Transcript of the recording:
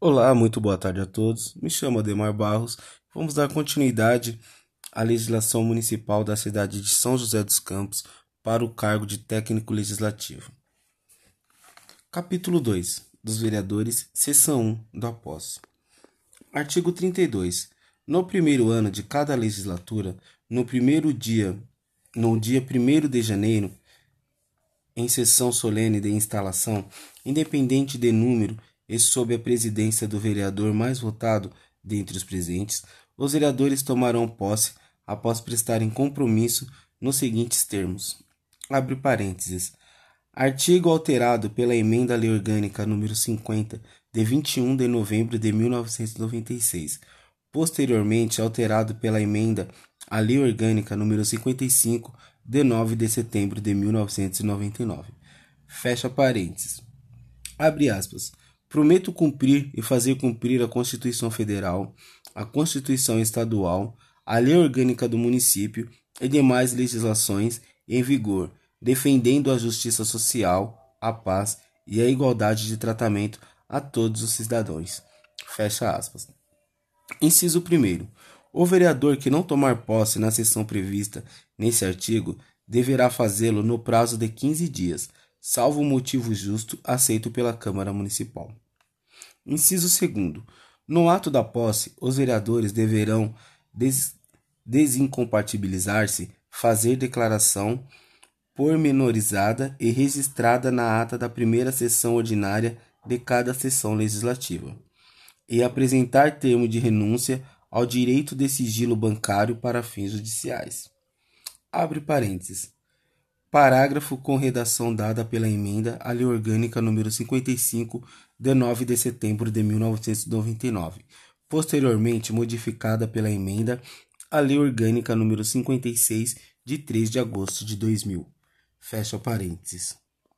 Olá, muito boa tarde a todos. Me chamo Ademar Barros. Vamos dar continuidade à legislação municipal da cidade de São José dos Campos para o cargo de técnico legislativo. Capítulo 2 dos vereadores, seção 1 da posse. Artigo 32. No primeiro ano de cada legislatura, no primeiro dia, no dia 1 de janeiro, em sessão solene de instalação, independente de número e sob a presidência do vereador mais votado dentre os presentes, os vereadores tomarão posse após prestarem compromisso nos seguintes termos. Abre parênteses. Artigo alterado pela emenda à Lei Orgânica número 50 de 21 de novembro de 1996, posteriormente alterado pela emenda à Lei Orgânica número 55 de 9 de setembro de 1999. Fecha parênteses. Abre aspas. Prometo cumprir e fazer cumprir a Constituição Federal, a Constituição Estadual, a Lei Orgânica do Município e demais legislações em vigor, defendendo a justiça social, a paz e a igualdade de tratamento a todos os cidadãos. Fecha aspas. Inciso 1. O vereador que não tomar posse na sessão prevista nesse artigo deverá fazê-lo no prazo de 15 dias salvo motivo justo aceito pela Câmara Municipal. Inciso 2. No ato da posse, os vereadores deverão des desincompatibilizar-se, fazer declaração pormenorizada e registrada na ata da primeira sessão ordinária de cada sessão legislativa, e apresentar termo de renúncia ao direito de sigilo bancário para fins judiciais. Abre parênteses. Parágrafo com redação dada pela emenda à Lei Orgânica número 55, de 9 de setembro de 1999, posteriormente modificada pela emenda à Lei Orgânica número 56, de 3 de agosto de 2000. Fecha parênteses.